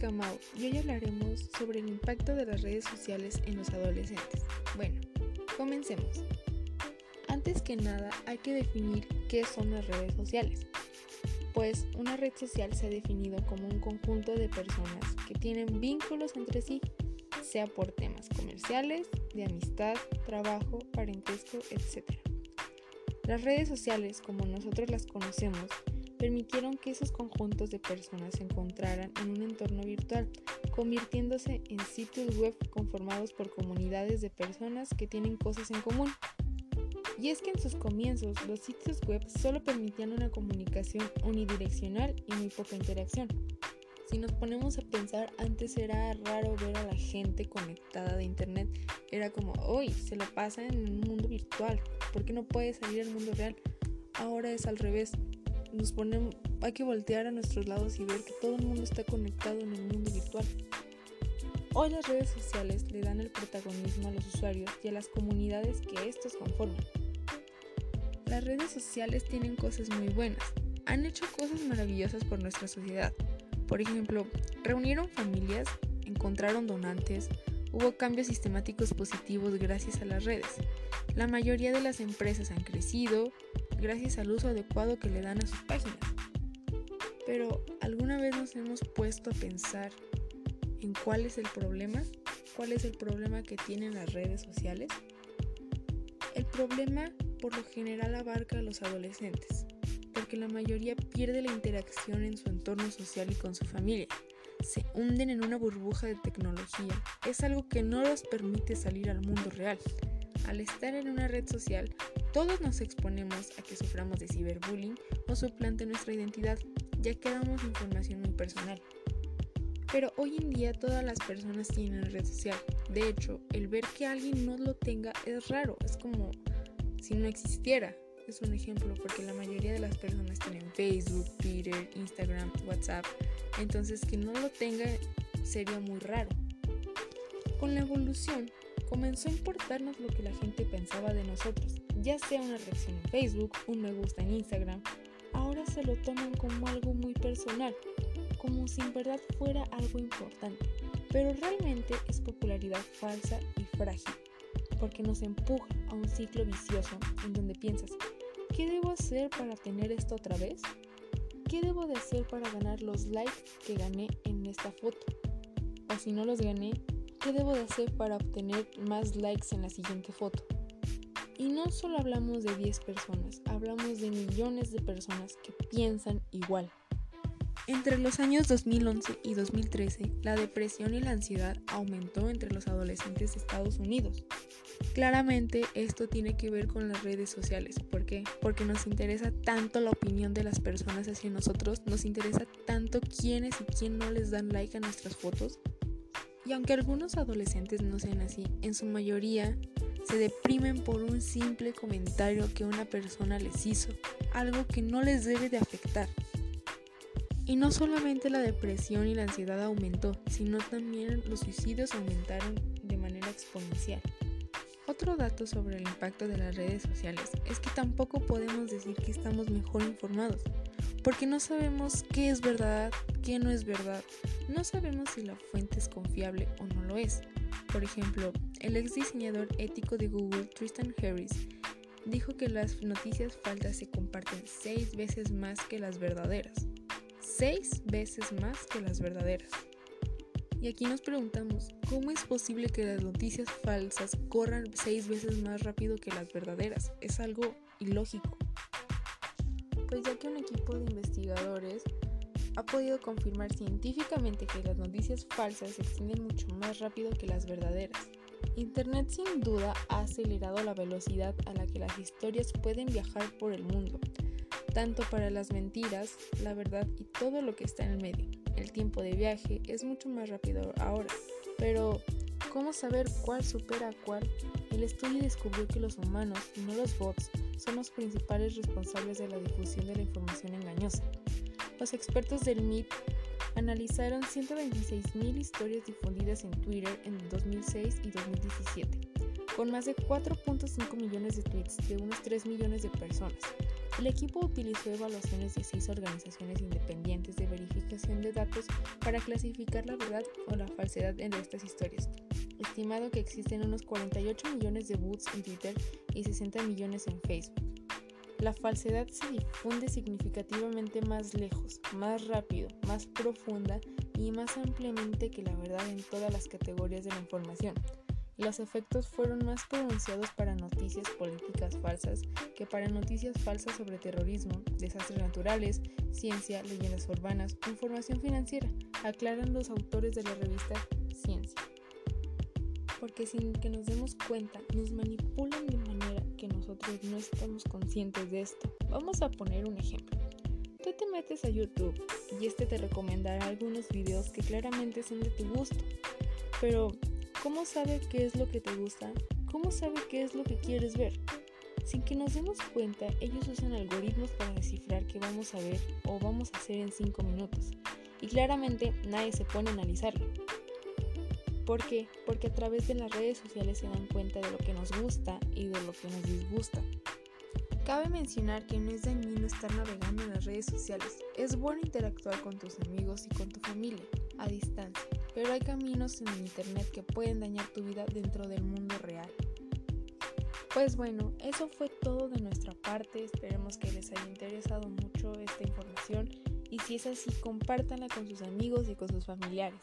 Kamau y hoy hablaremos sobre el impacto de las redes sociales en los adolescentes. Bueno, comencemos. Antes que nada hay que definir qué son las redes sociales. Pues una red social se ha definido como un conjunto de personas que tienen vínculos entre sí, sea por temas comerciales, de amistad, trabajo, parentesco, etc. Las redes sociales, como nosotros las conocemos, permitieron que esos conjuntos de personas se encontraran en un entorno virtual, convirtiéndose en sitios web conformados por comunidades de personas que tienen cosas en común. Y es que en sus comienzos los sitios web solo permitían una comunicación unidireccional y muy poca interacción. Si nos ponemos a pensar, antes era raro ver a la gente conectada de internet. Era como, hoy se lo pasa en un mundo virtual, ¿por qué no puede salir al mundo real? Ahora es al revés nos ponemos, hay que voltear a nuestros lados y ver que todo el mundo está conectado en el mundo virtual. Hoy las redes sociales le dan el protagonismo a los usuarios y a las comunidades que estos conforman. Las redes sociales tienen cosas muy buenas, han hecho cosas maravillosas por nuestra sociedad. Por ejemplo, reunieron familias, encontraron donantes, hubo cambios sistemáticos positivos gracias a las redes. La mayoría de las empresas han crecido, gracias al uso adecuado que le dan a sus páginas. Pero ¿alguna vez nos hemos puesto a pensar en cuál es el problema? ¿Cuál es el problema que tienen las redes sociales? El problema por lo general abarca a los adolescentes, porque la mayoría pierde la interacción en su entorno social y con su familia. Se hunden en una burbuja de tecnología. Es algo que no los permite salir al mundo real. Al estar en una red social, todos nos exponemos a que suframos de ciberbullying o suplante nuestra identidad, ya que damos información muy personal. Pero hoy en día todas las personas tienen red social. De hecho, el ver que alguien no lo tenga es raro, es como si no existiera. Es un ejemplo porque la mayoría de las personas tienen Facebook, Twitter, Instagram, WhatsApp. Entonces que no lo tenga sería muy raro. Con la evolución, comenzó a importarnos lo que la gente pensaba de nosotros, ya sea una reacción en Facebook, un me gusta en Instagram, ahora se lo toman como algo muy personal, como si en verdad fuera algo importante, pero realmente es popularidad falsa y frágil, porque nos empuja a un ciclo vicioso en donde piensas, ¿qué debo hacer para tener esto otra vez? ¿Qué debo de hacer para ganar los likes que gané en esta foto? O si no los gané, ¿Qué debo de hacer para obtener más likes en la siguiente foto? Y no solo hablamos de 10 personas, hablamos de millones de personas que piensan igual. Entre los años 2011 y 2013, la depresión y la ansiedad aumentó entre los adolescentes de Estados Unidos. Claramente esto tiene que ver con las redes sociales. ¿Por qué? Porque nos interesa tanto la opinión de las personas hacia nosotros, nos interesa tanto quiénes y quién no les dan like a nuestras fotos, y aunque algunos adolescentes no sean así, en su mayoría se deprimen por un simple comentario que una persona les hizo, algo que no les debe de afectar. Y no solamente la depresión y la ansiedad aumentó, sino también los suicidios aumentaron de manera exponencial. Otro dato sobre el impacto de las redes sociales es que tampoco podemos decir que estamos mejor informados, porque no sabemos qué es verdad, qué no es verdad, no sabemos si la fuente es confiable o no lo es. Por ejemplo, el ex diseñador ético de Google, Tristan Harris, dijo que las noticias falsas se comparten seis veces más que las verdaderas. Seis veces más que las verdaderas. Y aquí nos preguntamos, ¿cómo es posible que las noticias falsas corran seis veces más rápido que las verdaderas? Es algo ilógico pues ya que un equipo de investigadores ha podido confirmar científicamente que las noticias falsas se extienden mucho más rápido que las verdaderas. Internet sin duda ha acelerado la velocidad a la que las historias pueden viajar por el mundo, tanto para las mentiras, la verdad y todo lo que está en el medio. El tiempo de viaje es mucho más rápido ahora, pero ¿cómo saber cuál supera a cuál? El estudio descubrió que los humanos, y no los bots, son los principales responsables de la difusión de la información engañosa. Los expertos del MIT analizaron 126.000 historias difundidas en Twitter en 2006 y 2017, con más de 4.5 millones de tweets de unos 3 millones de personas. El equipo utilizó evaluaciones de seis organizaciones independientes de verificación de datos para clasificar la verdad o la falsedad en estas historias, estimado que existen unos 48 millones de boots en Twitter y 60 millones en Facebook. La falsedad se difunde significativamente más lejos, más rápido, más profunda y más ampliamente que la verdad en todas las categorías de la información. Los efectos fueron más pronunciados para noticias políticas falsas que para noticias falsas sobre terrorismo, desastres naturales, ciencia, leyendas urbanas información financiera, aclaran los autores de la revista Ciencia porque sin que nos demos cuenta nos manipulan de nosotros no estamos conscientes de esto. Vamos a poner un ejemplo. Tú te metes a YouTube y este te recomendará algunos videos que claramente son de tu gusto. Pero, ¿cómo sabe qué es lo que te gusta? ¿Cómo sabe qué es lo que quieres ver? Sin que nos demos cuenta, ellos usan algoritmos para descifrar qué vamos a ver o vamos a hacer en 5 minutos. Y claramente nadie se pone a analizarlo. ¿Por qué? Porque a través de las redes sociales se dan cuenta de lo que nos gusta y de lo que nos disgusta. Cabe mencionar que no es dañino estar navegando en las redes sociales. Es bueno interactuar con tus amigos y con tu familia a distancia, pero hay caminos en el Internet que pueden dañar tu vida dentro del mundo real. Pues bueno, eso fue todo de nuestra parte. Esperemos que les haya interesado mucho esta información y si es así, compártanla con sus amigos y con sus familiares.